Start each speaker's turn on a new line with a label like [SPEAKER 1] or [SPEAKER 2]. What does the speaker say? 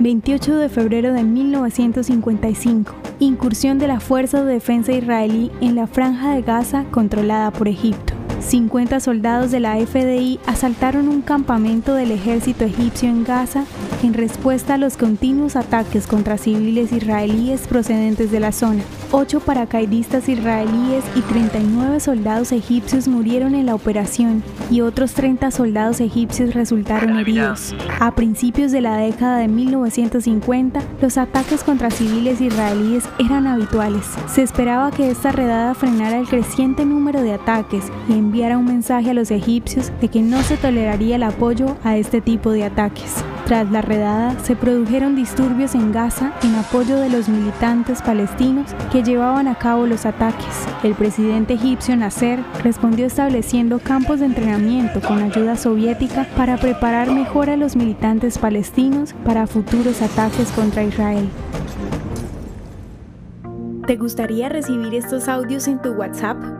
[SPEAKER 1] 28 de febrero de 1955. Incursión de la Fuerza de Defensa israelí en la franja de Gaza controlada por Egipto. 50 soldados de la FDI asaltaron un campamento del ejército egipcio en Gaza en respuesta a los continuos ataques contra civiles israelíes procedentes de la zona. Ocho paracaidistas israelíes y 39 soldados egipcios murieron en la operación y otros 30 soldados egipcios resultaron heridos. A principios de la década de 1950, los ataques contra civiles israelíes eran habituales. Se esperaba que esta redada frenara el creciente número de ataques y enviara un mensaje a los egipcios de que no se toleraría el apoyo a este tipo de ataques. Tras la redada, se produjeron disturbios en Gaza en apoyo de los militantes palestinos que llevaban a cabo los ataques. El presidente egipcio Nasser respondió estableciendo campos de entrenamiento con ayuda soviética para preparar mejor a los militantes palestinos para futuros ataques contra Israel. ¿Te gustaría recibir estos audios en tu WhatsApp?